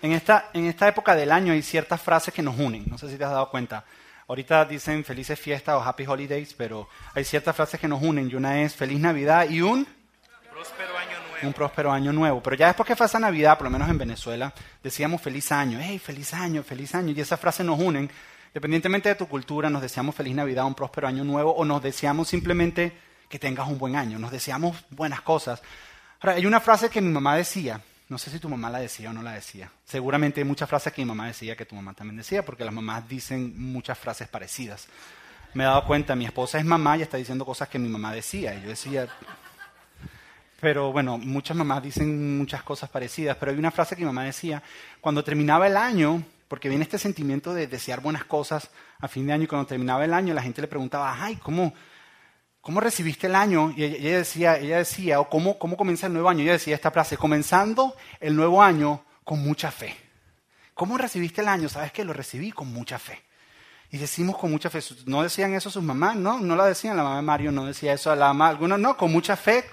En esta, en esta época del año hay ciertas frases que nos unen, no sé si te has dado cuenta. Ahorita dicen felices fiestas o happy holidays, pero hay ciertas frases que nos unen y una es feliz Navidad y un próspero año nuevo. un próspero año nuevo. Pero ya después que esa Navidad, por lo menos en Venezuela, decíamos feliz año, hey, feliz año, feliz año. Y esas frases nos unen. Dependientemente de tu cultura, nos deseamos feliz Navidad, un próspero año nuevo, o nos deseamos simplemente que tengas un buen año, nos deseamos buenas cosas. Ahora, hay una frase que mi mamá decía, no sé si tu mamá la decía o no la decía. Seguramente hay muchas frases que mi mamá decía que tu mamá también decía, porque las mamás dicen muchas frases parecidas. Me he dado cuenta, mi esposa es mamá y está diciendo cosas que mi mamá decía. Y yo decía, pero bueno, muchas mamás dicen muchas cosas parecidas, pero hay una frase que mi mamá decía, cuando terminaba el año, porque viene este sentimiento de desear buenas cosas a fin de año, y cuando terminaba el año la gente le preguntaba, ay, ¿cómo, cómo recibiste el año? Y ella, decía, ella decía, o ¿cómo, ¿cómo comienza el nuevo año? Ella decía esta frase, comenzando el nuevo año con mucha fe. ¿Cómo recibiste el año? ¿Sabes que Lo recibí con mucha fe. Y decimos con mucha fe. ¿No decían eso sus mamás? No, no la decían. La mamá de Mario no decía eso a la mamá. Algunos no, con mucha fe,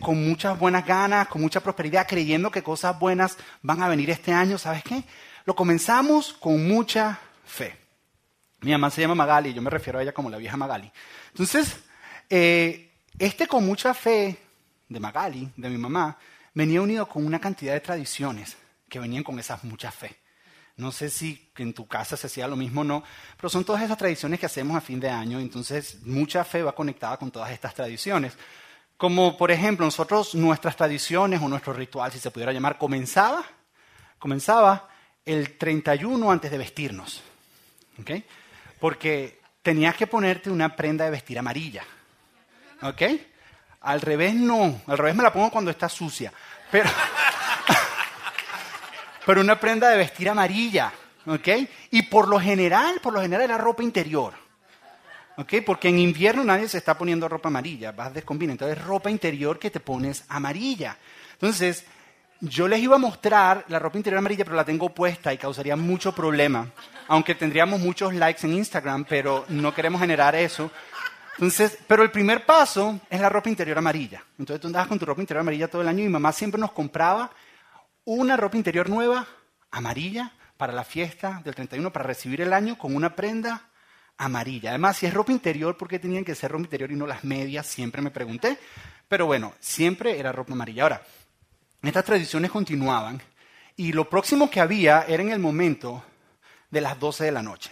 con muchas buenas ganas, con mucha prosperidad, creyendo que cosas buenas van a venir este año. ¿Sabes qué? Lo comenzamos con mucha fe. Mi mamá se llama Magali, yo me refiero a ella como la vieja Magali. Entonces, eh, este con mucha fe de Magali, de mi mamá, venía unido con una cantidad de tradiciones que venían con esa mucha fe. No sé si en tu casa se hacía lo mismo o no, pero son todas esas tradiciones que hacemos a fin de año, entonces mucha fe va conectada con todas estas tradiciones. Como por ejemplo, nosotros, nuestras tradiciones o nuestro ritual, si se pudiera llamar, comenzaba, comenzaba el 31 antes de vestirnos. ¿okay? Porque tenías que ponerte una prenda de vestir amarilla. ¿Ok? Al revés no, al revés me la pongo cuando está sucia. Pero, pero una prenda de vestir amarilla. ¿Ok? Y por lo general, por lo general era ropa interior. ¿Ok? Porque en invierno nadie se está poniendo ropa amarilla, vas descombina. Entonces ropa interior que te pones amarilla. Entonces, yo les iba a mostrar la ropa interior amarilla, pero la tengo puesta y causaría mucho problema. Aunque tendríamos muchos likes en Instagram, pero no queremos generar eso. Entonces, pero el primer paso es la ropa interior amarilla. Entonces tú andabas con tu ropa interior amarilla todo el año y mamá siempre nos compraba una ropa interior nueva, amarilla, para la fiesta del 31, para recibir el año con una prenda amarilla. Además, si es ropa interior, ¿por qué tenían que ser ropa interior y no las medias? Siempre me pregunté. Pero bueno, siempre era ropa amarilla. Ahora, estas tradiciones continuaban y lo próximo que había era en el momento de las 12 de la noche.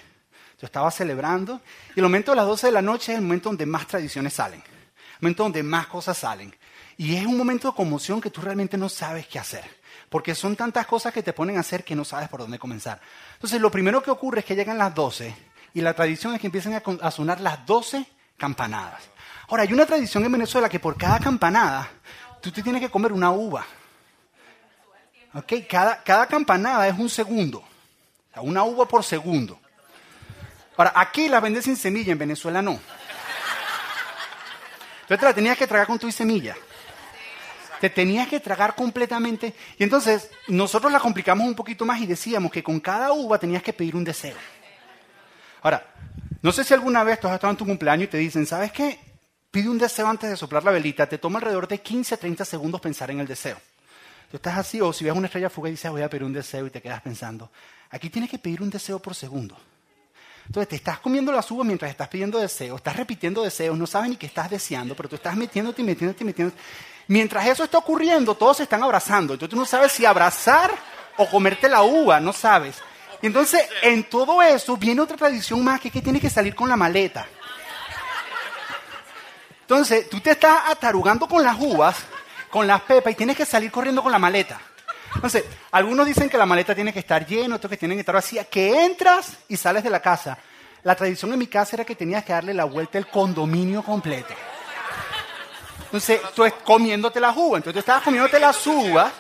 Yo estaba celebrando y el momento de las 12 de la noche es el momento donde más tradiciones salen, el momento donde más cosas salen. Y es un momento de conmoción que tú realmente no sabes qué hacer, porque son tantas cosas que te ponen a hacer que no sabes por dónde comenzar. Entonces, lo primero que ocurre es que llegan las 12 y la tradición es que empiezan a sonar las 12 campanadas. Ahora, hay una tradición en Venezuela que por cada campanada tú te tienes que comer una uva. Okay, cada, cada campanada es un segundo. O una uva por segundo. Ahora, aquí la vendes sin semilla, en Venezuela no. Entonces te la tenías que tragar con tu semilla. Te tenías que tragar completamente. Y entonces nosotros la complicamos un poquito más y decíamos que con cada uva tenías que pedir un deseo. Ahora, no sé si alguna vez tú has estado en tu cumpleaños y te dicen, ¿sabes qué? Pide un deseo antes de soplar la velita. Te toma alrededor de 15 a 30 segundos pensar en el deseo. Tú estás así, o si ves una estrella fuga y dices, voy a pedir un deseo y te quedas pensando. Aquí tienes que pedir un deseo por segundo. Entonces te estás comiendo las uvas mientras estás pidiendo deseos, estás repitiendo deseos, no sabes ni qué estás deseando, pero tú estás metiéndote y metiéndote y metiéndote. Mientras eso está ocurriendo, todos se están abrazando. Entonces tú no sabes si abrazar o comerte la uva, no sabes. Y entonces en todo eso viene otra tradición más que es que tienes que salir con la maleta. Entonces tú te estás atarugando con las uvas, con las pepas y tienes que salir corriendo con la maleta. Entonces, algunos dicen que la maleta tiene que estar llena, otros que tienen que estar vacía, que entras y sales de la casa. La tradición en mi casa era que tenías que darle la vuelta al condominio completo. Entonces, tú estás comiéndote las uvas, entonces tú estabas comiéndote las uvas,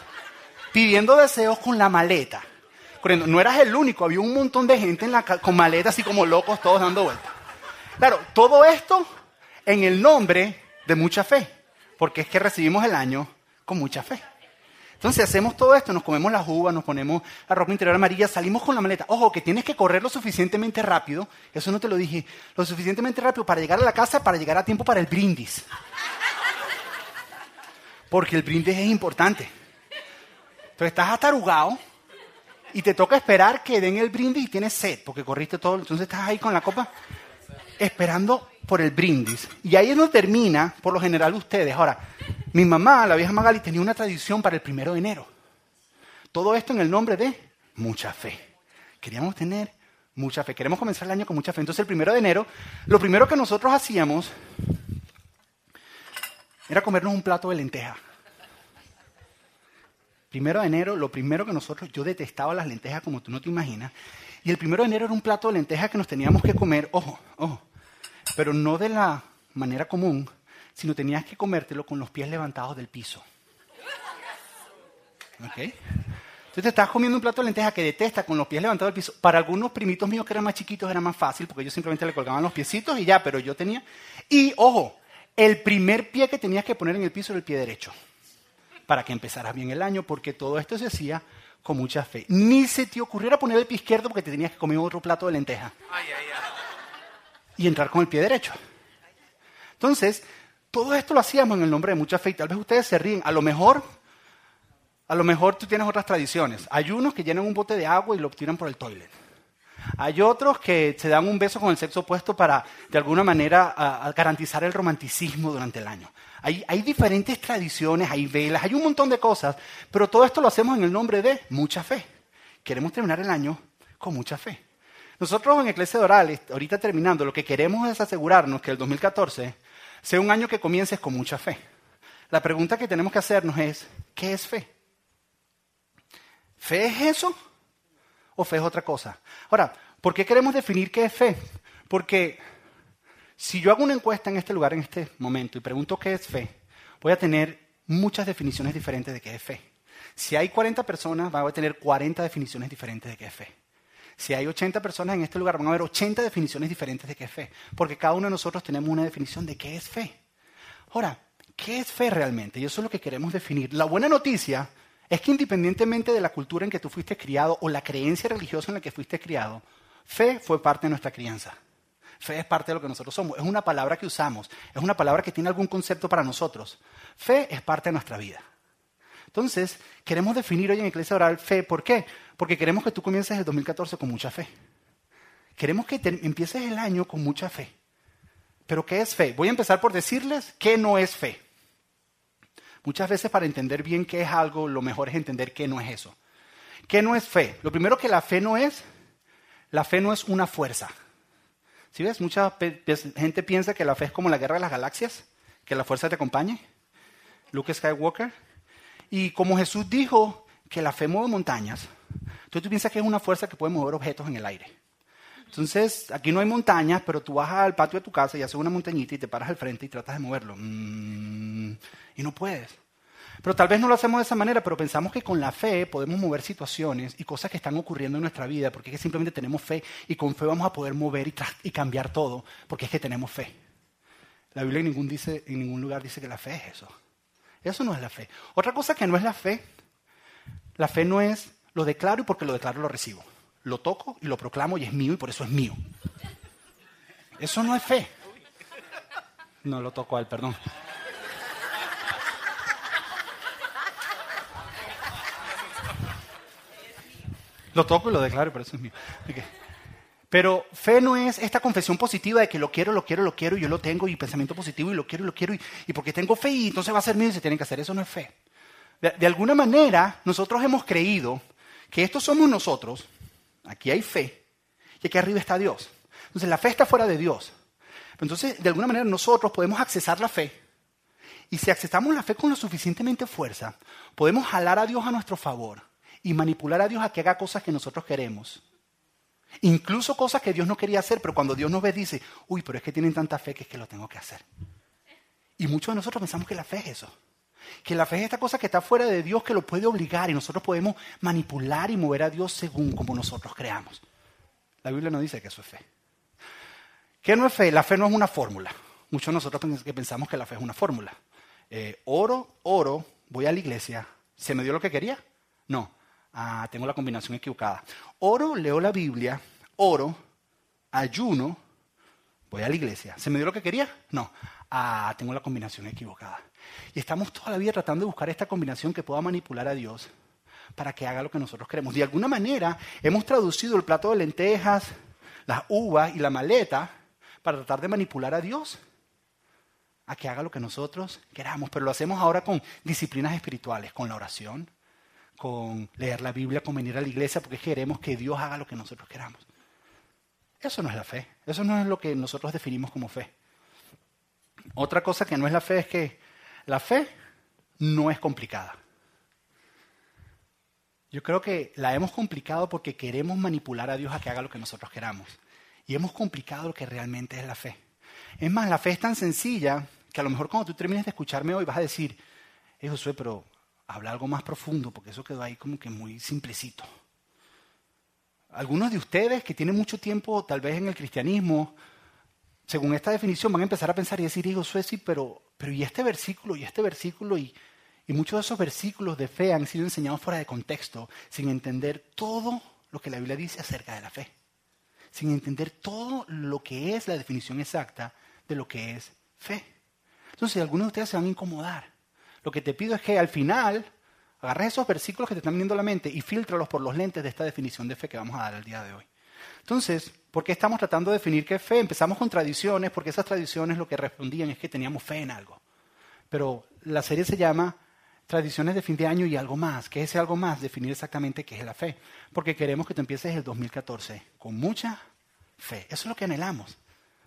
pidiendo deseos con la maleta. Corriendo. No eras el único, había un montón de gente en la, con maletas así como locos, todos dando vueltas. Claro, todo esto en el nombre de mucha fe, porque es que recibimos el año con mucha fe. Entonces hacemos todo esto, nos comemos las uvas, nos ponemos la ropa interior amarilla, salimos con la maleta. Ojo, que tienes que correr lo suficientemente rápido, eso no te lo dije, lo suficientemente rápido para llegar a la casa, para llegar a tiempo para el brindis. Porque el brindis es importante. Entonces estás atarugado y te toca esperar que den el brindis y tienes sed, porque corriste todo, entonces estás ahí con la copa esperando por el brindis. Y ahí es donde termina, por lo general, ustedes. Ahora, mi mamá, la vieja Magali, tenía una tradición para el primero de enero. Todo esto en el nombre de mucha fe. Queríamos tener mucha fe. Queremos comenzar el año con mucha fe. Entonces, el primero de enero, lo primero que nosotros hacíamos era comernos un plato de lenteja. Primero de enero, lo primero que nosotros, yo detestaba las lentejas como tú no te imaginas. Y el primero de enero era un plato de lentejas que nos teníamos que comer, ojo, ojo, pero no de la manera común, sino tenías que comértelo con los pies levantados del piso. ¿Ok? Entonces te estás comiendo un plato de lentejas que detesta con los pies levantados del piso. Para algunos primitos míos que eran más chiquitos era más fácil porque ellos simplemente le colgaban los piecitos y ya, pero yo tenía... Y ojo, el primer pie que tenías que poner en el piso era el pie derecho para que empezaras bien el año, porque todo esto se hacía con mucha fe. Ni se te ocurriera poner el pie izquierdo porque te tenías que comer otro plato de lentejas. Y entrar con el pie derecho. Entonces, todo esto lo hacíamos en el nombre de mucha fe y tal vez ustedes se ríen. A lo mejor, a lo mejor tú tienes otras tradiciones. Hay unos que llenan un bote de agua y lo tiran por el toilet. Hay otros que se dan un beso con el sexo opuesto para, de alguna manera, garantizar el romanticismo durante el año. Hay, hay, diferentes tradiciones, hay velas, hay un montón de cosas, pero todo esto lo hacemos en el nombre de mucha fe. Queremos terminar el año con mucha fe. Nosotros en Iglesia de Oral, ahorita terminando, lo que queremos es asegurarnos que el 2014 sea un año que comiences con mucha fe. La pregunta que tenemos que hacernos es, ¿qué es fe? ¿Fe es eso? ¿O fe es otra cosa? Ahora, ¿por qué queremos definir qué es fe? Porque si yo hago una encuesta en este lugar, en este momento, y pregunto qué es fe, voy a tener muchas definiciones diferentes de qué es fe. Si hay 40 personas, voy a tener 40 definiciones diferentes de qué es fe. Si hay 80 personas en este lugar, van a haber 80 definiciones diferentes de qué es fe. Porque cada uno de nosotros tenemos una definición de qué es fe. Ahora, ¿qué es fe realmente? Y eso es lo que queremos definir. La buena noticia es que independientemente de la cultura en que tú fuiste criado o la creencia religiosa en la que fuiste criado, fe fue parte de nuestra crianza. Fe es parte de lo que nosotros somos. Es una palabra que usamos. Es una palabra que tiene algún concepto para nosotros. Fe es parte de nuestra vida. Entonces, queremos definir hoy en Iglesia Oral fe. ¿Por qué? Porque queremos que tú comiences el 2014 con mucha fe. Queremos que empieces el año con mucha fe. Pero ¿qué es fe? Voy a empezar por decirles qué no es fe. Muchas veces para entender bien qué es algo, lo mejor es entender qué no es eso. ¿Qué no es fe? Lo primero que la fe no es, la fe no es una fuerza. ¿Sí ves? Mucha gente piensa que la fe es como la guerra de las galaxias, que la fuerza te acompañe. Luke Skywalker. Y como Jesús dijo que la fe mueve montañas, entonces tú piensas que es una fuerza que puede mover objetos en el aire. Entonces, aquí no hay montañas, pero tú vas al patio de tu casa y haces una montañita y te paras al frente y tratas de moverlo. Mm, y no puedes. Pero tal vez no lo hacemos de esa manera, pero pensamos que con la fe podemos mover situaciones y cosas que están ocurriendo en nuestra vida, porque es que simplemente tenemos fe y con fe vamos a poder mover y, y cambiar todo, porque es que tenemos fe. La Biblia en ningún, dice, en ningún lugar dice que la fe es eso. Eso no es la fe. Otra cosa que no es la fe, la fe no es lo declaro y porque lo declaro lo recibo. Lo toco y lo proclamo y es mío y por eso es mío. Eso no es fe. No lo toco a él, perdón. Lo toco y lo declaro, pero eso es mío. Pero fe no es esta confesión positiva de que lo quiero, lo quiero, lo quiero, y yo lo tengo, y pensamiento positivo, y lo quiero, y lo quiero, y, porque tengo fe, y entonces va a ser mío y se tiene que hacer. Eso no es fe. De, alguna manera, nosotros hemos creído que estos somos nosotros, aquí hay fe, y aquí arriba está Dios. Entonces la fe está fuera de Dios. Entonces, de alguna manera, nosotros podemos accesar la fe. Y si accesamos la fe con lo suficientemente fuerza, podemos jalar a Dios a nuestro favor y manipular a Dios a que haga cosas que nosotros queremos. Incluso cosas que Dios no quería hacer, pero cuando Dios nos ve dice, uy, pero es que tienen tanta fe que es que lo tengo que hacer. Y muchos de nosotros pensamos que la fe es eso. Que la fe es esta cosa que está fuera de Dios que lo puede obligar y nosotros podemos manipular y mover a Dios según como nosotros creamos. La Biblia no dice que eso es fe. ¿Qué no es fe? La fe no es una fórmula. Muchos de nosotros pensamos que la fe es una fórmula. Eh, oro, oro, voy a la iglesia, ¿se me dio lo que quería? No, Ah, tengo la combinación equivocada. Oro, leo la Biblia, oro, ayuno, voy a la iglesia. ¿Se me dio lo que quería? No. Ah, tengo la combinación equivocada. Y estamos toda la vida tratando de buscar esta combinación que pueda manipular a Dios para que haga lo que nosotros queremos. De alguna manera hemos traducido el plato de lentejas, las uvas y la maleta para tratar de manipular a Dios a que haga lo que nosotros queramos, pero lo hacemos ahora con disciplinas espirituales, con la oración, con leer la Biblia, con venir a la iglesia, porque queremos que Dios haga lo que nosotros queramos. Eso no es la fe, eso no es lo que nosotros definimos como fe. Otra cosa que no es la fe es que la fe no es complicada. Yo creo que la hemos complicado porque queremos manipular a Dios a que haga lo que nosotros queramos. Y hemos complicado lo que realmente es la fe. Es más, la fe es tan sencilla que a lo mejor cuando tú termines de escucharme hoy vas a decir, hey Josué, pero habla algo más profundo, porque eso quedó ahí como que muy simplecito. Algunos de ustedes que tienen mucho tiempo tal vez en el cristianismo, según esta definición, van a empezar a pensar y decir, hey Josué, sí, pero, pero ¿y este versículo? ¿Y este versículo? Y, y muchos de esos versículos de fe han sido enseñados fuera de contexto, sin entender todo lo que la Biblia dice acerca de la fe, sin entender todo lo que es la definición exacta de lo que es fe. Entonces, algunos de ustedes se van a incomodar. Lo que te pido es que al final agarres esos versículos que te están viniendo a la mente y filtralos por los lentes de esta definición de fe que vamos a dar el día de hoy. Entonces, ¿por qué estamos tratando de definir qué es fe? Empezamos con tradiciones, porque esas tradiciones lo que respondían es que teníamos fe en algo. Pero la serie se llama Tradiciones de fin de año y algo más. ¿Qué es ese algo más? Definir exactamente qué es la fe. Porque queremos que tú empieces el 2014 con mucha fe. Eso es lo que anhelamos.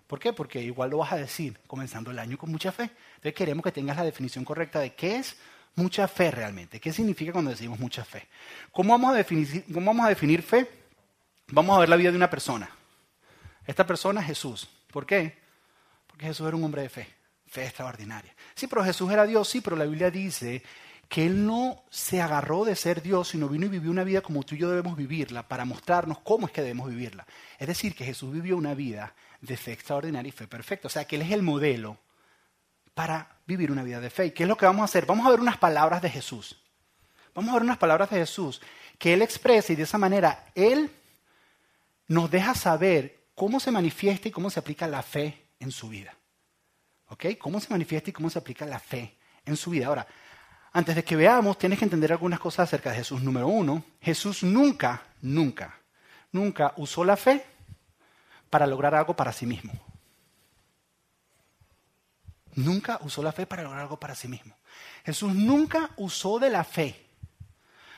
¿Por qué? Porque igual lo vas a decir comenzando el año con mucha fe. Entonces queremos que tengas la definición correcta de qué es mucha fe realmente. ¿Qué significa cuando decimos mucha fe? ¿Cómo vamos a definir, cómo vamos a definir fe? Vamos a ver la vida de una persona. Esta persona es Jesús. ¿Por qué? Porque Jesús era un hombre de fe, fe extraordinaria. Sí, pero Jesús era Dios, sí, pero la Biblia dice que Él no se agarró de ser Dios, sino vino y vivió una vida como tú y yo debemos vivirla para mostrarnos cómo es que debemos vivirla. Es decir, que Jesús vivió una vida de fe extraordinaria y fe perfecta. O sea, que Él es el modelo para vivir una vida de fe. ¿Y qué es lo que vamos a hacer? Vamos a ver unas palabras de Jesús. Vamos a ver unas palabras de Jesús que Él expresa y de esa manera Él nos deja saber cómo se manifiesta y cómo se aplica la fe en su vida. ¿Ok? Cómo se manifiesta y cómo se aplica la fe en su vida. Ahora, antes de que veamos, tienes que entender algunas cosas acerca de Jesús. Número uno, Jesús nunca, nunca, nunca usó la fe para lograr algo para sí mismo. Nunca usó la fe para lograr algo para sí mismo. Jesús nunca usó de la fe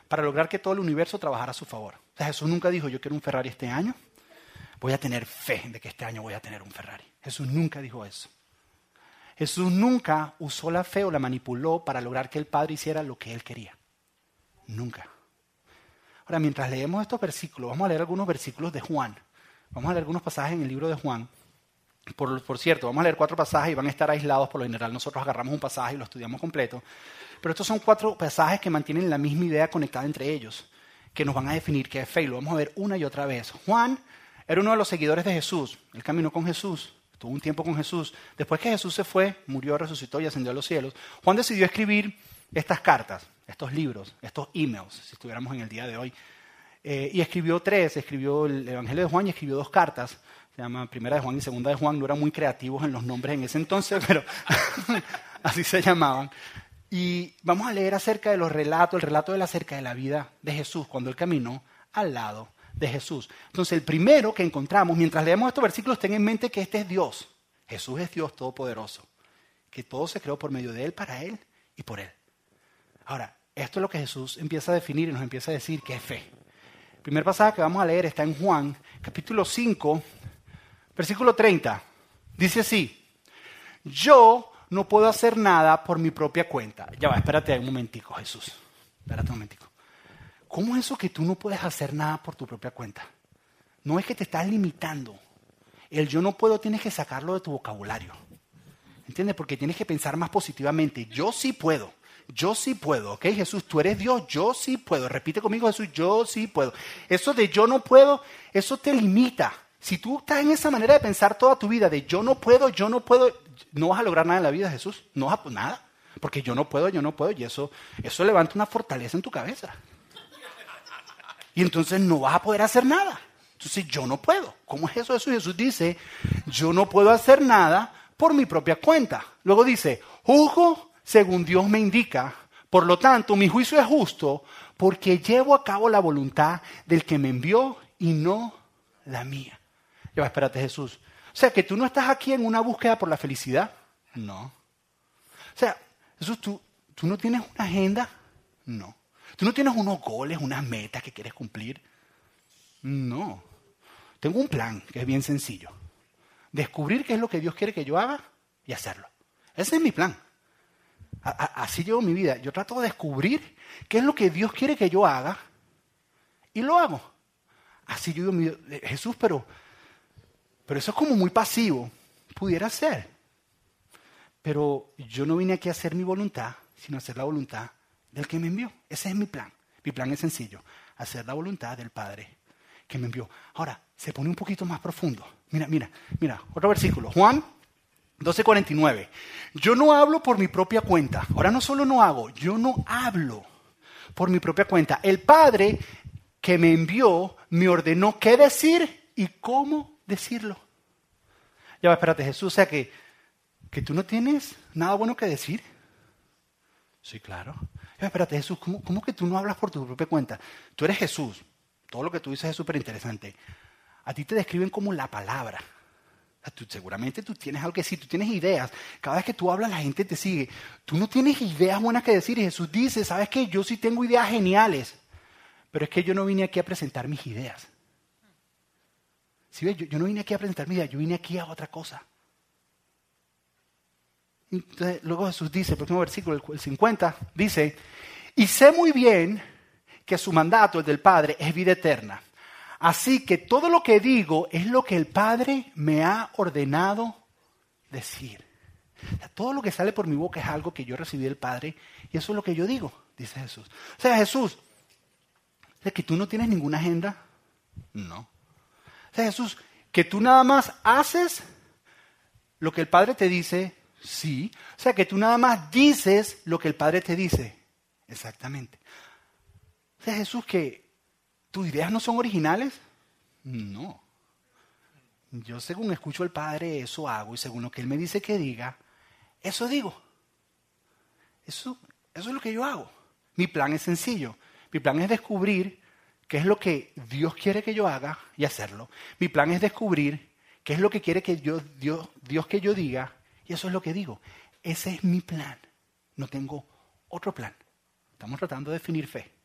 para lograr que todo el universo trabajara a su favor. O sea, Jesús nunca dijo, yo quiero un Ferrari este año, voy a tener fe de que este año voy a tener un Ferrari. Jesús nunca dijo eso. Jesús nunca usó la fe o la manipuló para lograr que el Padre hiciera lo que él quería. Nunca. Ahora, mientras leemos estos versículos, vamos a leer algunos versículos de Juan. Vamos a leer algunos pasajes en el libro de Juan. Por, cierto, vamos a leer cuatro pasajes y van a estar aislados por lo general. Nosotros agarramos un pasaje y lo estudiamos completo. Pero estos son cuatro pasajes que mantienen la misma idea conectada entre ellos, que nos van a definir qué es fe. Y lo vamos a ver una y otra vez. Juan era uno de los seguidores de Jesús. Él caminó con Jesús, estuvo un tiempo con Jesús. Después que Jesús se fue, murió, resucitó y ascendió a los cielos, Juan decidió escribir estas cartas, estos libros, estos emails, si estuviéramos en el día de hoy, eh, y escribió tres, escribió el Evangelio de Juan y escribió dos cartas. Se llama Primera de Juan y Segunda de Juan. No eran muy creativos en los nombres en ese entonces, pero así se llamaban. Y vamos a leer acerca de los relatos, el relato de la acerca de la vida de Jesús cuando él caminó al lado de Jesús. Entonces, el primero que encontramos, mientras leemos estos versículos, ten en mente que este es Dios. Jesús es Dios todopoderoso. Que todo se creó por medio de Él, para Él y por Él. Ahora, esto es lo que Jesús empieza a definir y nos empieza a decir que es fe. El primer pasaje que vamos a leer está en Juan, capítulo 5, versículo 30. Dice así, yo no puedo hacer nada por mi propia cuenta. Ya va, espérate un momentico, Jesús. Espérate un momentico. ¿Cómo es eso que tú no puedes hacer nada por tu propia cuenta? No es que te estás limitando. El yo no puedo tienes que sacarlo de tu vocabulario. ¿Entiendes? Porque tienes que pensar más positivamente. Yo sí puedo. Yo sí puedo, ¿ok? Jesús, tú eres Dios, yo sí puedo. Repite conmigo, Jesús, yo sí puedo. Eso de yo no puedo, eso te limita. Si tú estás en esa manera de pensar toda tu vida, de yo no puedo, yo no puedo, no vas a lograr nada en la vida, Jesús. No vas a nada. Porque yo no puedo, yo no puedo. Y eso, eso levanta una fortaleza en tu cabeza. Y entonces no vas a poder hacer nada. Entonces yo no puedo. ¿Cómo es eso? Eso Jesús dice, yo no puedo hacer nada por mi propia cuenta. Luego dice, juzgo según Dios me indica, Por lo tanto, mi juicio es justo porque llevo a cabo la voluntad del que me envió y no la mía. Ya va, espérate Jesús. O sea, que tú no estás aquí en una búsqueda por la felicidad. No. O sea, Jesús, ¿tú, tú no tienes una agenda. No. Tú no tienes unos goles, unas metas que quieres cumplir. No. Tengo un plan que es bien sencillo. Descubrir qué es lo que Dios quiere que yo haga y hacerlo. Ese es mi plan. Así llevo mi vida. Yo trato de descubrir qué es lo que Dios quiere que yo haga y lo hago. Así yo digo, Jesús, pero, pero eso es como muy pasivo. Pudiera ser. Pero yo no vine aquí a hacer mi voluntad, sino a hacer la voluntad del que me envió. Ese es mi plan. Mi plan es sencillo, hacer la voluntad del Padre que me envió. Ahora, se pone un poquito más profundo. Mira, mira, mira, otro versículo. Juan 12:49. Yo no hablo por mi propia cuenta. Ahora no solo no hago, yo no hablo por mi propia cuenta. El Padre que me envió me ordenó qué decir y cómo decirlo. Ya va, espérate, Jesús, o sea que, que tú no tienes nada bueno que decir. Sí, claro. Ya espérate, Jesús, ¿cómo, ¿cómo que tú no hablas por tu propia cuenta? Tú eres Jesús. Todo lo que tú dices es súper interesante. A ti te describen como la palabra. Seguramente tú tienes algo que decir, tú tienes ideas. Cada vez que tú hablas, la gente te sigue. Tú no tienes ideas buenas que decir. Y Jesús dice, ¿sabes qué? Yo sí tengo ideas geniales. Pero es que yo no vine aquí a presentar mis ideas. ¿Sí ves? Yo, no vine aquí a presentar mis ideas, yo vine aquí a otra cosa. Entonces, luego Jesús dice, el próximo versículo, el 50, dice, y sé muy bien que su mandato, el del Padre, es vida eterna. Así que todo lo que digo es lo que el Padre me ha ordenado decir. todo lo que sale por mi boca es algo que yo recibí del Padre y eso es lo que yo digo, dice Jesús. O sea, Jesús, ¿es que tú no tienes ninguna agenda? No. O sea, Jesús, que tú nada más haces lo que el Padre te dice, sí. O sea, que tú nada más dices lo que el Padre te dice, exactamente. O sea, Jesús, que tus ideas no son originales. No. Yo según escucho al Padre, eso hago, y según lo que Él me dice que diga, eso digo. Eso, es lo que yo hago. Mi plan es sencillo. Mi plan es descubrir qué es lo que Dios quiere que yo haga y hacerlo. Mi plan es descubrir qué es lo que quiere que yo, Dios, Dios que yo diga, y eso es lo que digo. Ese es mi plan. No tengo otro plan. Estamos tratando de definir fe.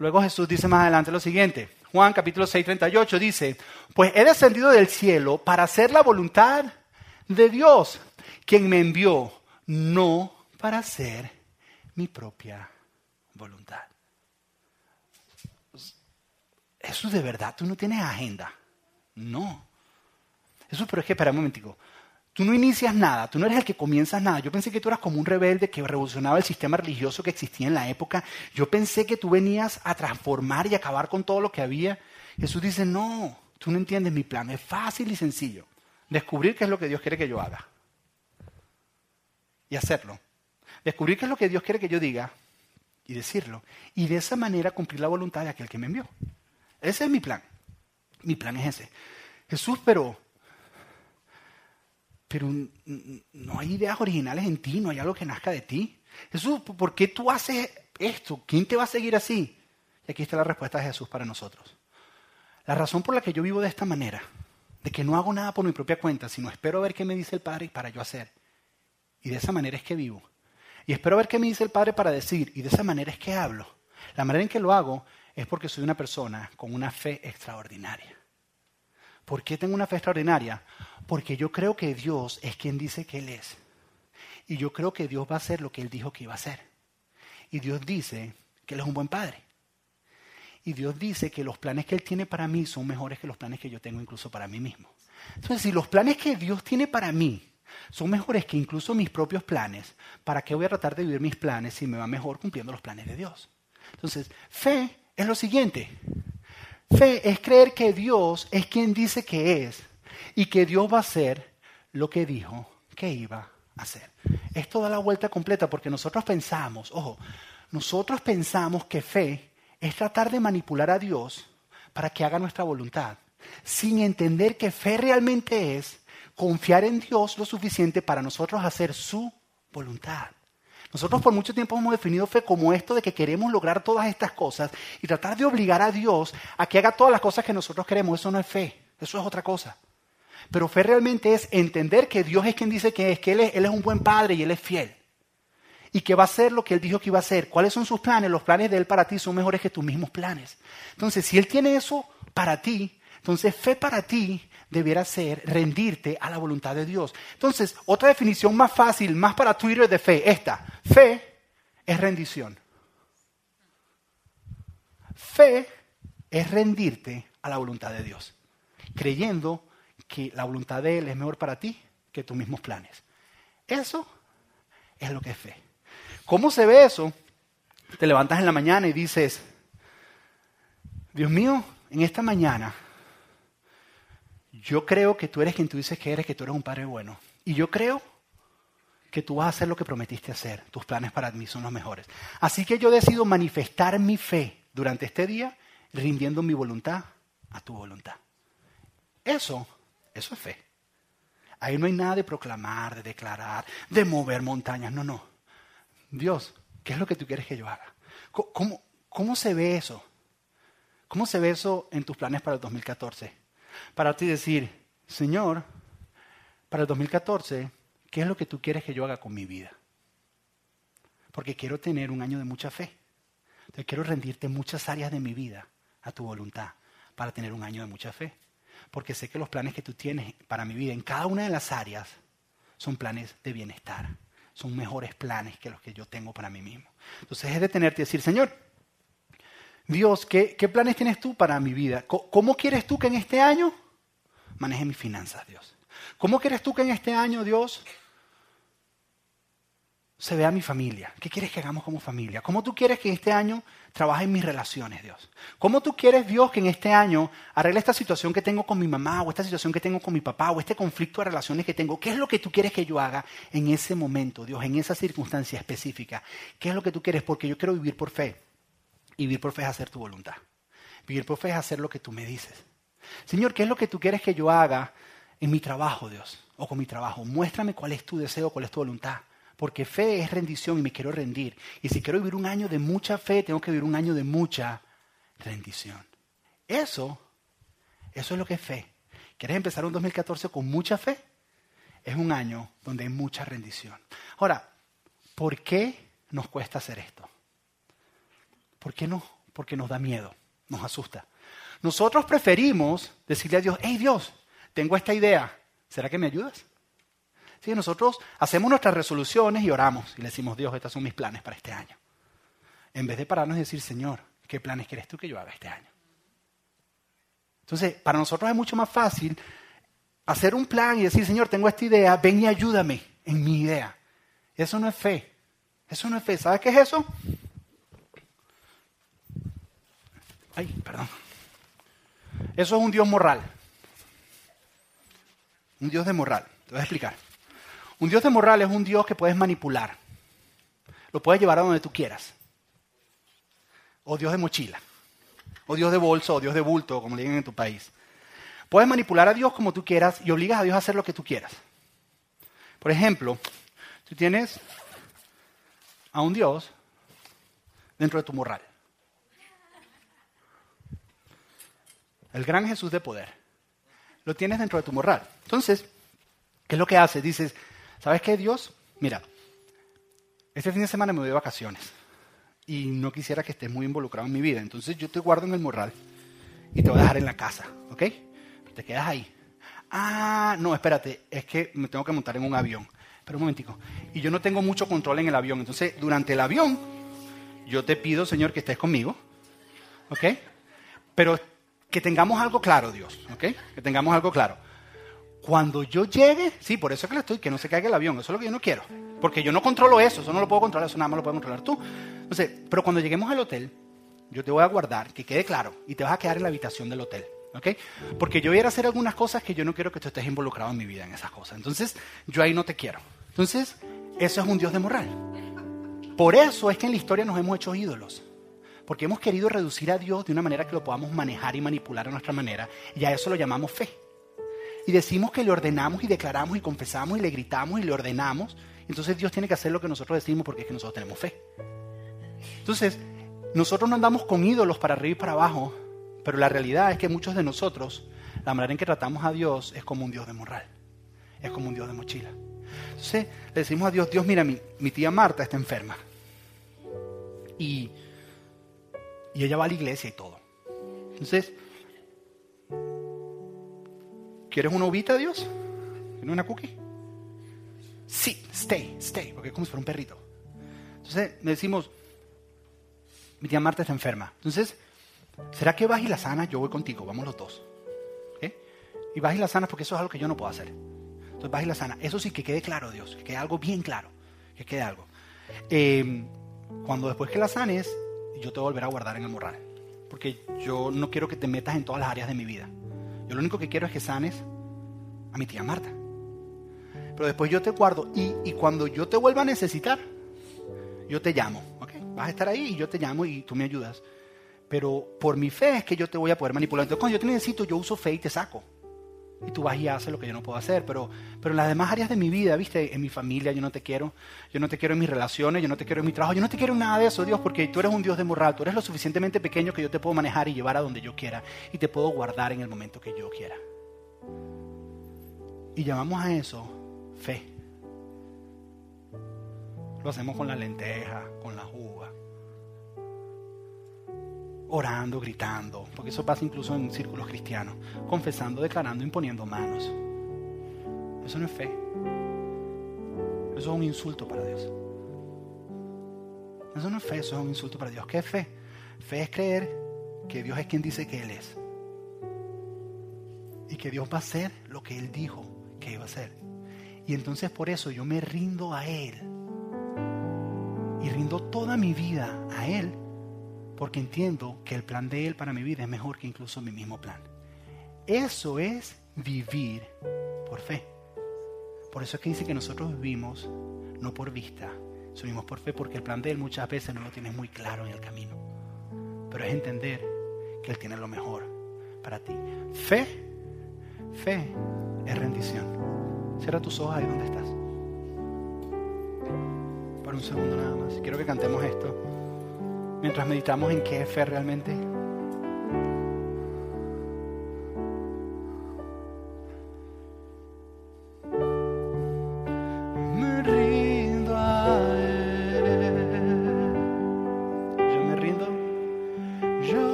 Luego Jesús dice más adelante lo siguiente. Juan capítulo 6, 38 dice, pues he descendido del cielo para hacer la voluntad de Dios, quien me envió, no para hacer mi propia voluntad. Jesús, de verdad, tú no tienes agenda. No. Jesús, pero es que, espera un momentico. Tú no inicias nada, tú no eres el que comienzas nada. Yo pensé que tú eras como un rebelde que revolucionaba el sistema religioso que existía en la época. Yo pensé que tú venías a transformar y acabar con todo lo que había. Jesús dice, no, tú no entiendes mi plan. Es fácil y sencillo. Descubrir qué es lo que Dios quiere que yo haga. Y hacerlo. Descubrir qué es lo que Dios quiere que yo diga y decirlo. Y de esa manera cumplir la voluntad de aquel que me envió. Ese es mi plan. Mi plan es ese. Jesús, pero pero no hay ideas originales en ti, no hay algo que nazca de ti. Jesús, ¿por qué tú haces esto? ¿Quién te va a seguir así? Y aquí está la respuesta de Jesús para nosotros. La razón por la que yo vivo de esta manera, de que no hago nada por mi propia cuenta, sino espero a ver qué me dice el Padre para yo hacer. Y de esa manera es que vivo. Y espero a ver qué me dice el Padre para decir. Y de esa manera es que hablo. La manera en que lo hago es porque soy una persona con una fe extraordinaria. ¿Por qué tengo una fe extraordinaria? Porque yo creo que Dios es quien dice que Él es. Y yo creo que Dios va a hacer lo que Él dijo que iba a hacer. Y Dios dice que Él es un buen padre. Y Dios dice que los planes que Él tiene para mí son mejores que los planes que yo tengo incluso para mí mismo. Entonces, si los planes que Dios tiene para mí son mejores que incluso mis propios planes, ¿para qué voy a tratar de vivir mis planes si me va mejor cumpliendo los planes de Dios? Entonces, fe es lo siguiente. Fe es creer que Dios es quien dice que es y que Dios va a hacer lo que dijo que iba a hacer. Es toda la vuelta completa porque nosotros pensamos, ojo, nosotros pensamos que fe es tratar de manipular a Dios para que haga nuestra voluntad, sin entender que fe realmente es confiar en Dios lo suficiente para nosotros hacer su voluntad. Nosotros por mucho tiempo hemos definido fe como esto de que queremos lograr todas estas cosas y tratar de obligar a Dios a que haga todas las cosas que nosotros queremos. Eso no es fe, eso es otra cosa. Pero fe realmente es entender que Dios es quien dice que es, que Él es, un buen padre y Él es fiel. Y que va a hacer lo que Él dijo que iba a hacer. ¿Cuáles son sus planes? Los planes de Él para ti son mejores que tus mismos planes. Entonces, si Él tiene eso para ti, entonces fe para ti debiera ser rendirte a la voluntad de Dios. Entonces, otra definición más fácil, más para Twitter de fe, esta. Fe es rendición. Fe es rendirte a la voluntad de Dios, creyendo que la voluntad de Él es mejor para ti que tus mismos planes. Eso es lo que es fe. ¿Cómo se ve eso? Te levantas en la mañana y dices, Dios mío, en esta mañana yo creo que tú eres quien tú dices que eres, que tú eres un padre bueno. Y yo creo que tú vas a hacer lo que prometiste hacer. Tus planes para mí son los mejores. Así que yo decido manifestar mi fe durante este día, rindiendo mi voluntad a tu voluntad. Eso, eso es fe. Ahí no hay nada de proclamar, de declarar, de mover montañas. No, no. Dios, ¿qué es lo que tú quieres que yo haga? ¿Cómo, cómo se ve eso? ¿Cómo se ve eso en tus planes para el 2014? para ti decir, Señor, para el 2014, ¿qué es lo que tú quieres que yo haga con mi vida? Porque quiero tener un año de mucha fe. Entonces quiero rendirte muchas áreas de mi vida a tu voluntad para tener un año de mucha fe. Porque sé que los planes que tú tienes para mi vida en cada una de las áreas son planes de bienestar. Son mejores planes que los que yo tengo para mí mismo. Entonces es detenerte y decir, Señor, Dios, ¿qué, planes tienes tú para mi vida? ¿Cómo quieres tú que en este año maneje mis finanzas, Dios? ¿Cómo quieres tú que en este año, Dios, se vea mi familia? ¿Qué quieres que hagamos como familia? ¿Cómo tú quieres que en este año trabaje en mis relaciones, Dios? ¿Cómo tú quieres, Dios, que en este año arregle esta situación que tengo con mi mamá o esta situación que tengo con mi papá o este conflicto de relaciones que tengo? ¿Qué es lo que tú quieres que yo haga en ese momento, Dios, en esa circunstancia específica? ¿Qué es lo que tú quieres? Porque yo quiero vivir por fe. Y vivir por fe es hacer tu voluntad. Vivir por fe es hacer lo que tú me dices. Señor, ¿qué es lo que tú quieres que yo haga en mi trabajo, Dios? O con mi trabajo. Muéstrame cuál es tu deseo, cuál es tu voluntad. Porque fe es rendición y me quiero rendir. Y si quiero vivir un año de mucha fe, tengo que vivir un año de mucha rendición. Eso, eso es lo que es fe. ¿Quieres empezar un 2014 con mucha fe? Es un año donde hay mucha rendición. Ahora, ¿por qué nos cuesta hacer esto? ¿Por qué no? Porque nos da miedo, nos asusta. Nosotros preferimos decirle a Dios, hey Dios, tengo esta idea, ¿será que me ayudas? Sí, nosotros hacemos nuestras resoluciones y oramos y le decimos, Dios, estos son mis planes para este año. En vez de pararnos y decir, Señor, ¿qué planes quieres tú que yo haga este año? Entonces, para nosotros es mucho más fácil hacer un plan y decir, Señor, tengo esta idea, ven y ayúdame en mi idea. Eso no es fe. Eso no es fe. ¿Sabes qué es eso? Ay, perdón. Eso es un Dios moral. Un Dios de moral. Te voy a explicar. Un Dios de moral es un Dios que puedes manipular. Lo puedes llevar a donde tú quieras. O Dios de mochila. O Dios de bolso, o Dios de bulto, como le digan en tu país. Puedes manipular a Dios como tú quieras y obligas a Dios a hacer lo que tú quieras. Por ejemplo, tú tienes a un Dios dentro de tu moral. el gran Jesús de poder, lo tienes dentro de tu moral. Entonces, ¿qué es lo que haces? Dices, ¿sabes qué, Dios? Mira, este fin de semana me voy de vacaciones y no quisiera que estés muy involucrado en mi vida. Entonces yo te guardo en el morral y te voy a dejar en la casa, ¿ok? Te quedas ahí. Ah, no, espérate, es que me tengo que montar en un avión. Pero un momentico. Y yo no tengo mucho control en el avión. Entonces, durante el avión, yo te pido, Señor, que estés conmigo. ¿Ok? Pero que tengamos algo claro, Dios, ¿ok? Que tengamos algo claro. Cuando yo llegue, sí, por eso es que le estoy, que no se caiga el avión, eso es lo que yo no quiero. Porque yo no controlo eso, eso no lo puedo controlar, eso nada más lo puedes controlar tú. Entonces, pero cuando lleguemos al hotel, yo te voy a guardar, que quede claro, y te vas a quedar en la habitación del hotel. ¿ok? Porque yo voy a hacer algunas cosas que yo no quiero que tú estés involucrado en mi vida en esas cosas. Entonces, yo ahí no te quiero. Entonces, eso es un Dios de moral. Por eso es que en la historia nos hemos hecho ídolos. Porque hemos querido reducir a Dios de una manera que lo podamos manejar y manipular a nuestra manera. Y a eso lo llamamos fe. Y decimos que le ordenamos y declaramos y confesamos y le gritamos y le ordenamos. Entonces Dios tiene que hacer lo que nosotros decimos porque es que nosotros tenemos fe. Entonces, nosotros no andamos con ídolos para arriba y para abajo, pero la realidad es que muchos de nosotros, la manera en que tratamos a Dios es como un Dios de moral, es como un Dios de mochila. Entonces, le decimos a Dios, Dios, mira, mi, mi tía Marta está enferma. Y, y ella va a la iglesia y todo. Entonces, ¿quieres una uvita, Dios? ¿Quieres una cookie? Sí, stay, stay, porque es como si fuera un perrito. Entonces le decimos, mi tía Marta está enferma. Entonces, ¿será que vas y la sana? Yo voy contigo, vamos los dos. ¿Eh? Y vas y la sanas porque eso es algo que yo no puedo hacer. Entonces vas y la sana. Eso sí que quede claro, Dios, que quede algo bien claro, que quede algo. Eh, cuando después que la sanes, yo te volveré a guardar en el morral. Porque yo no quiero que te metas en todas las áreas de mi vida. Yo lo único que quiero es que sanes a mi tía Marta. Pero después yo te guardo y, y cuando yo te vuelva a necesitar, yo te llamo. Vas a estar ahí y yo te llamo y tú me ayudas. Pero por mi fe es que yo te voy a poder manipular. Entonces cuando yo te necesito, yo uso fe y te saco. Y tú vas y haces lo que yo no puedo hacer. Pero, pero en las demás áreas de mi vida, viste, en mi familia yo no te quiero. Yo no te quiero en mis relaciones, yo no te quiero en mi trabajo. Yo no te quiero en nada de eso, Dios, porque tú eres un Dios de moral. Tú eres lo suficientemente pequeño que yo te puedo manejar y llevar a donde yo quiera. Y te puedo guardar en el momento que yo quiera. Y llamamos a eso fe. Lo hacemos con la lenteja, con la uva. Orando, gritando, porque eso pasa incluso en círculos cristianos. Confesando, declarando, imponiendo manos. Eso no es fe. Eso es un insulto para Dios. Eso no es fe, eso es un insulto para Dios. ¿Qué es fe? Fe es creer que Dios es quien dice que Él es. Y que Dios va a hacer lo que Él dijo que iba a hacer. Y entonces por eso yo me rindo a Él. Y rindo toda mi vida a Él. Porque entiendo que el plan de Él para mi vida es mejor que incluso mi mismo plan. Eso es vivir por fe. Por eso es que dice que nosotros vivimos no por vista, vivimos por fe, porque el plan de Él muchas veces no lo tienes muy claro en el camino. Pero es entender que Él tiene lo mejor para ti. Fe, fe es rendición. Cierra tus ojos ahí donde estás. Por un segundo nada más. Quiero que cantemos esto mientras meditamos en qué es fe realmente.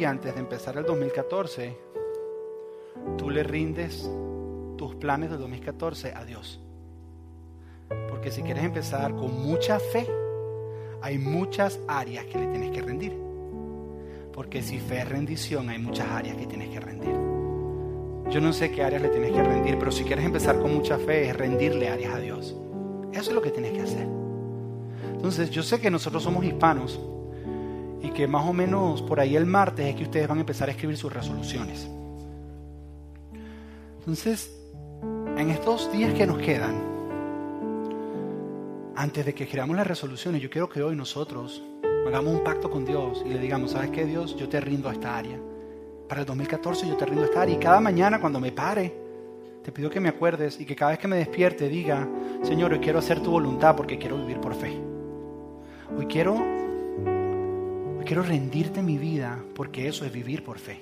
¿Qué tal si antes de empezar el 2014 tú le rindes tus planes del 2014 a Dios? Porque si quieres empezar con mucha fe, hay muchas áreas que le tienes que rendir. Porque si fe es rendición, hay muchas áreas que tienes que rendir. Yo no sé qué áreas le tienes que rendir, pero si quieres empezar con mucha fe, es rendirle áreas a Dios. Eso es lo que tienes que hacer. Entonces, yo sé que nosotros somos hispanos y que más o menos por ahí el martes es que ustedes van a empezar a escribir sus resoluciones. Entonces, en estos días que nos quedan, antes de que creamos las resoluciones, yo quiero que hoy nosotros hagamos un pacto con Dios y le digamos, ¿sabes qué Dios? Yo te rindo a esta área. Para el 2014 yo te rindo a esta área y cada mañana cuando me pare, te pido que me acuerdes y que cada vez que me despierte diga, Señor, hoy quiero hacer tu voluntad porque quiero vivir por fe. Hoy quiero, quiero rendirte mi vida porque eso es vivir por fe.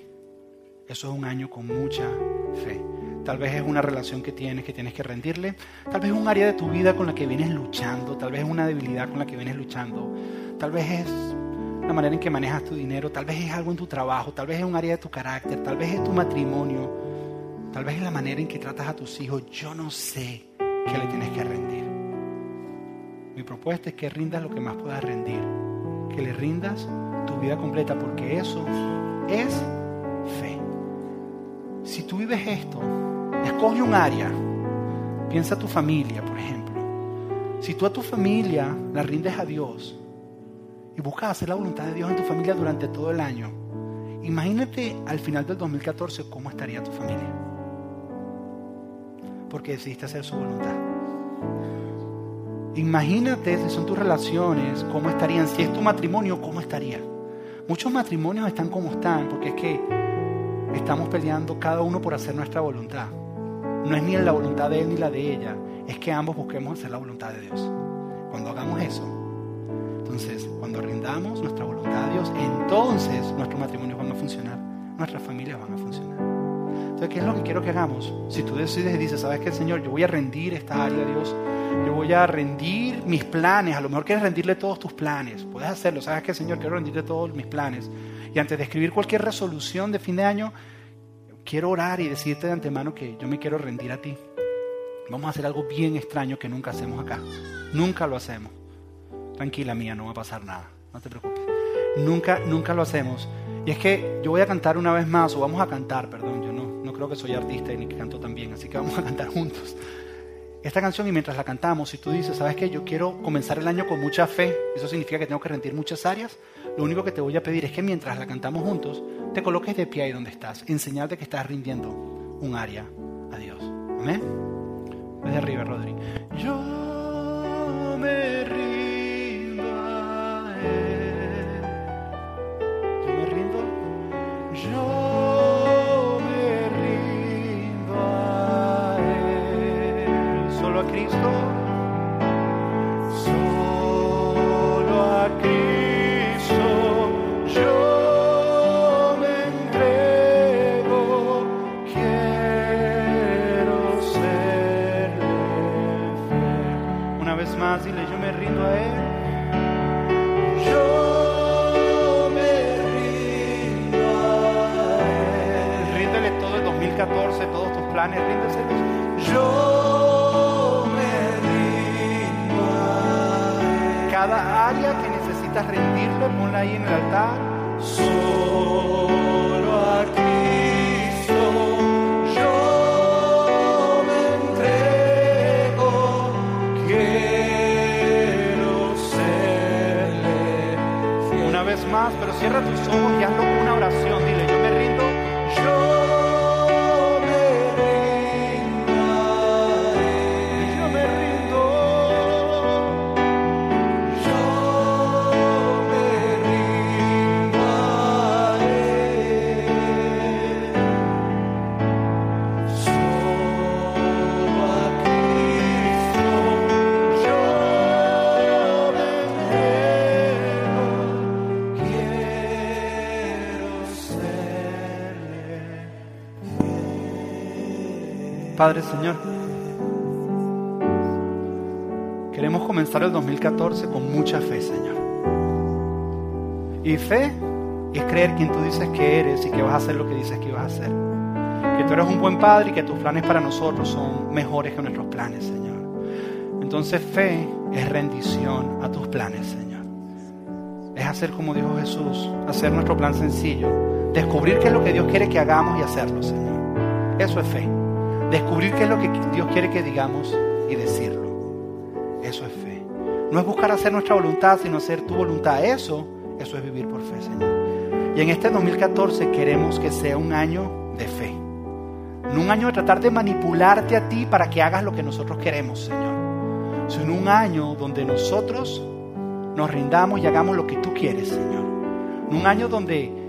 Eso es un año con mucha fe. tal vez es una relación que tienes que tienes que rendirle, tal vez es un área de tu vida con la que vienes luchando, tal vez es una debilidad con la que vienes luchando, tal vez es la manera en que manejas tu dinero, tal vez es algo en tu trabajo, tal vez es un área de tu carácter, tal vez es tu matrimonio, tal vez es la manera en que tratas a tus hijos. Yo no sé qué le tienes que rendir. Mi propuesta es que rindas lo que más puedas rendir, que le rindas tu vida completa, porque eso es fe. Si tú vives esto, escoge un área, piensa tu familia, por ejemplo. Si tú a tu familia la rindes a Dios, y buscas hacer la voluntad de Dios en tu familia durante todo el año, imagínate al final del 2014 cómo estaría tu familia. Porque decidiste hacer su voluntad. Imagínate si son tus relaciones, cómo estarían. Si es tu matrimonio, cómo estaría. Muchos matrimonios están como están, porque es que estamos peleando cada uno por hacer nuestra voluntad. No es ni la voluntad de él ni la de ella, es que ambos busquemos hacer la voluntad de Dios. Cuando hagamos eso, entonces, cuando rindamos nuestra voluntad a Dios, entonces nuestros matrimonios van a funcionar, nuestras familias van a funcionar. Entonces, ¿qué es lo que quiero que hagamos? Si tú decides y dices, ¿sabes qué, Señor? Yo voy a rendir esta área Dios, yo voy a rendir mis planes, a lo mejor quieres rendirle todos tus planes, puedes hacerlo, ¿sabes qué, Señor? Quiero rendirle todos mis planes. Y antes de escribir cualquier resolución de fin de año, quiero orar y decirte de antemano que yo me quiero rendir a ti. Vamos a hacer algo bien extraño que nunca hacemos acá. Nunca lo hacemos. Tranquila mía, no va a pasar nada, no te preocupes. Nunca, nunca lo hacemos. Y es que yo voy a cantar una vez más, o vamos a cantar, perdón, no, creo que soy artista y ni que canto tan bien, así que vamos a cantar juntos. Esta canción y mientras la cantamos, si tú dices, ¿sabes qué? Yo quiero comenzar el año con mucha fe, eso significa que tengo que rendir muchas áreas, lo único que te voy a pedir es que mientras la cantamos juntos, te coloques de pie ahí donde estás, en señal de que estás rindiendo un área a Dios. Amén. Desde arriba, Rodri. Yo me rindo a Él. Yo me rindo. Solo a Cristo. Solo a Cristo. Yo me entrego. Quiero serle fiel. Una vez más, dile, yo me rindo a Él. Yo me rindo a Él. Ríndele todo el 2014, todos tus planes, ríndeselos. Yo área que necesitas rendirle, ponla ahí en el altar. Solo a Cristo yo me entrego. Quiero serle fiel. Una vez más, pero cierra tus ojos y hazlo Padre Señor, queremos comenzar el 2014 con mucha fe, Señor. Y fe es creer quien tú dices que eres y que vas a hacer lo que dices que ibas a hacer. Que tú eres un buen padre y que tus planes para nosotros son mejores que nuestros planes, Señor. Entonces fe es rendición a tus planes, Señor. Es hacer como dijo Jesús, hacer nuestro plan sencillo, descubrir qué es lo que Dios quiere que hagamos y hacerlo, Señor. Eso es fe. Descubrir qué es lo que Dios quiere que digamos y decirlo. Eso es fe. No es buscar hacer nuestra voluntad, sino hacer tu voluntad. Eso, eso es vivir por fe, Señor. Y en este 2014 queremos que sea un año de fe. No un año de tratar de manipularte a ti para que hagas lo que nosotros queremos, Señor. Sino un año donde nosotros nos rindamos y hagamos lo que tú quieres, Señor. Un año donde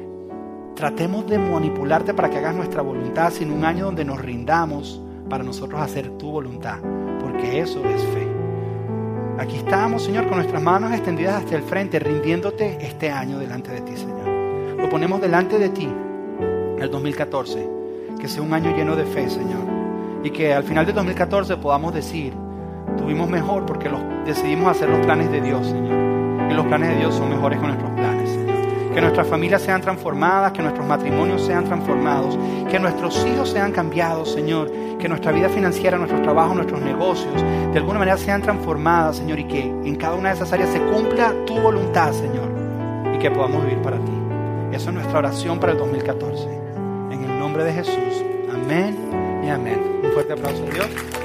tratemos de manipularte para que hagas nuestra voluntad, sino un año donde nos rindamos para nosotros hacer tu voluntad, porque eso es fe. Aquí estamos, Señor, con nuestras manos extendidas hacia el frente, rindiéndote este año delante de ti, Señor. Lo ponemos delante de ti, el 2014, que sea un año lleno de fe, Señor. y que al final del 2014 podamos decir, tuvimos mejor porque decidimos hacer los planes de Dios, Señor. Y los planes de Dios son mejores que nuestros. Que nuestras familias sean transformadas, que nuestros matrimonios sean transformados, que nuestros hijos sean cambiados, Señor. Que nuestra vida financiera, nuestros trabajos, nuestros negocios, de alguna manera sean transformadas, Señor. Y que en cada una de esas áreas se cumpla tu voluntad, Señor. Y que podamos vivir para ti. Esa es nuestra oración para el 2014. En el nombre de Jesús. Amén y amén. Un fuerte aplauso a Dios.